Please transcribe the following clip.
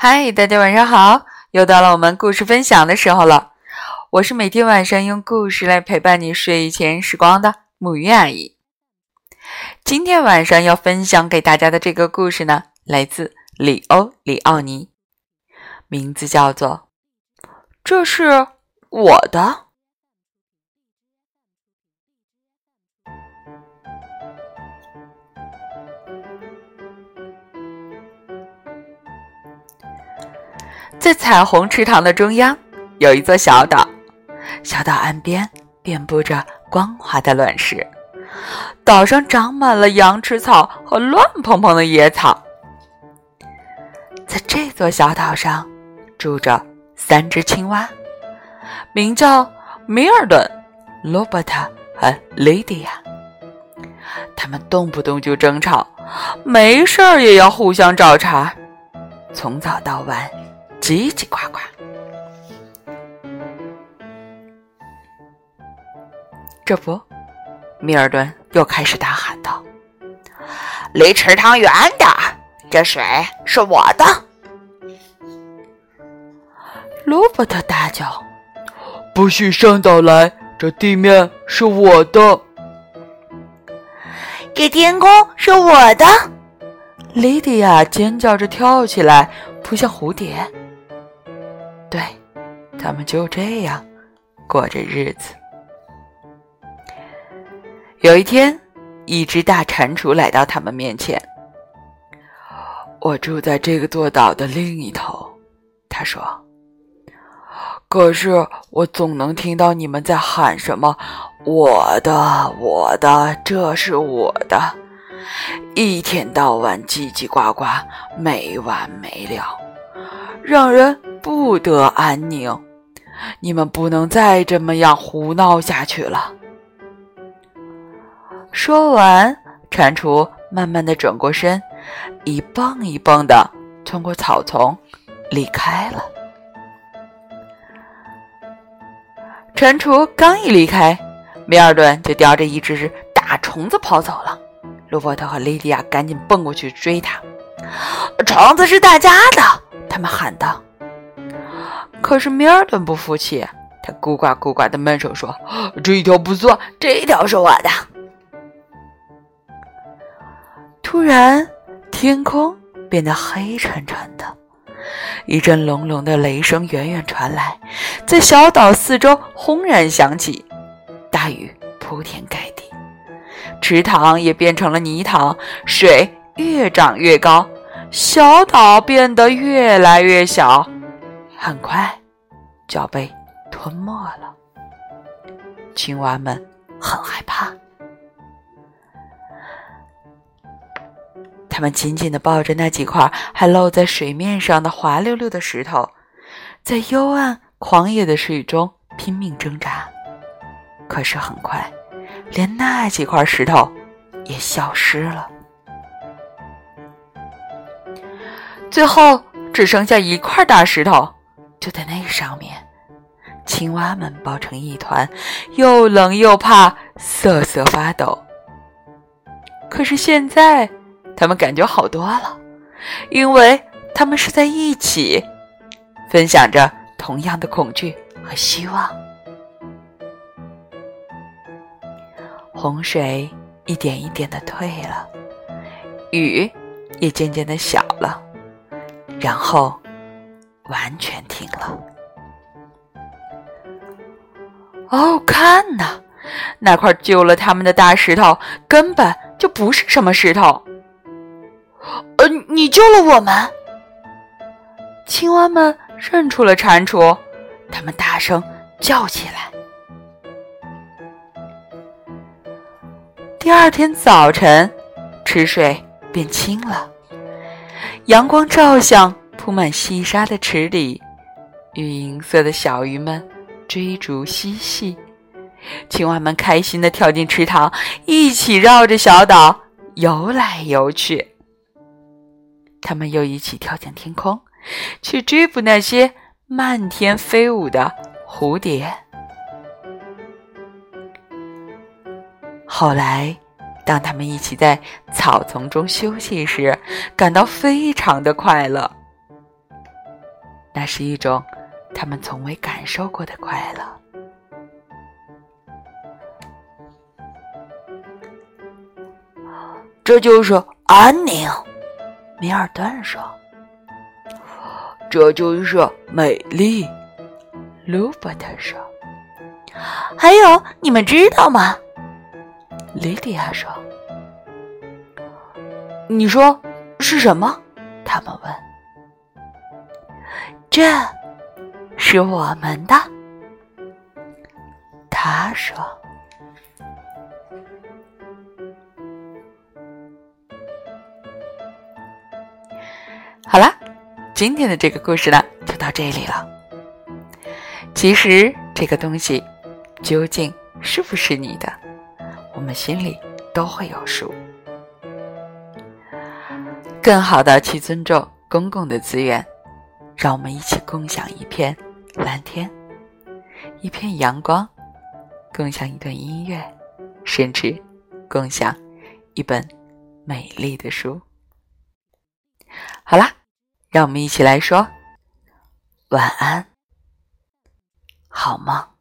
嗨，大家晚上好！又到了我们故事分享的时候了。我是每天晚上用故事来陪伴你睡前时光的木鱼阿姨。今天晚上要分享给大家的这个故事呢，来自里欧·里奥尼，名字叫做《这是我的》。在彩虹池塘的中央，有一座小岛。小岛岸边遍布着光滑的卵石，岛上长满了羊齿草和乱蓬蓬的野草。在这座小岛上，住着三只青蛙，名叫米尔顿、罗伯特和莉迪亚。他们动不动就争吵，没事儿也要互相找茬，从早到晚。叽叽呱呱，这不，米尔顿又开始大喊道：“离池塘远点儿，这水是我的。”罗伯特大叫：“不许上岛来，这地面是我的，这天空是我的。”莉迪亚尖叫着跳起来，扑向蝴蝶。对，他们就这样过着日子。有一天，一只大蟾蜍来到他们面前。我住在这个座岛的另一头，他说。可是我总能听到你们在喊什么“我的，我的，这是我的”，一天到晚叽叽呱呱，没完没了，让人。不得安宁！你们不能再这么样胡闹下去了。说完，蟾蜍慢慢的转过身，一蹦一蹦的通过草丛，离开了。蟾蜍刚一离开，米尔顿就叼着一只大虫子跑走了。罗伯特和莉迪亚赶紧蹦过去追他。虫子是大家的，他们喊道。可是米尔顿不服气，他咕呱咕呱的闷声说：“这一条不错，这一条是我的。”突然，天空变得黑沉沉的，一阵隆隆的雷声远远传来，在小岛四周轰然响起，大雨铺天盖地，池塘也变成了泥塘，水越涨越高，小岛变得越来越小。很快就要被吞没了，青蛙们很害怕，他们紧紧的抱着那几块还露在水面上的滑溜溜的石头，在幽暗狂野的水中拼命挣扎。可是很快，连那几块石头也消失了，最后只剩下一块大石头。就在那上面，青蛙们抱成一团，又冷又怕，瑟瑟发抖。可是现在，他们感觉好多了，因为他们是在一起，分享着同样的恐惧和希望。洪水一点一点的退了，雨也渐渐的小了，然后。完全停了。哦，看呐，那块救了他们的大石头根本就不是什么石头。呃，你救了我们！青蛙们认出了蟾蜍，他们大声叫起来。第二天早晨，池水变清了，阳光照向。铺满细沙的池里，玉银色的小鱼们追逐嬉戏，青蛙们开心的跳进池塘，一起绕着小岛游来游去。他们又一起跳向天空，去追捕那些漫天飞舞的蝴蝶。后来，当他们一起在草丛中休息时，感到非常的快乐。那是一种他们从未感受过的快乐。这就是安宁，米尔顿说。这就是美丽，卢伯特说。还有，你们知道吗？莉迪亚说。你说是什么？他们问。这是我们的，他说。好了，今天的这个故事呢，就到这里了。其实这个东西究竟是不是你的，我们心里都会有数。更好的去尊重公共的资源，让我们一起共享一片蓝天，一片阳光，共享一段音乐，甚至共享一本美丽的书。好啦，让我们一起来说晚安，好梦。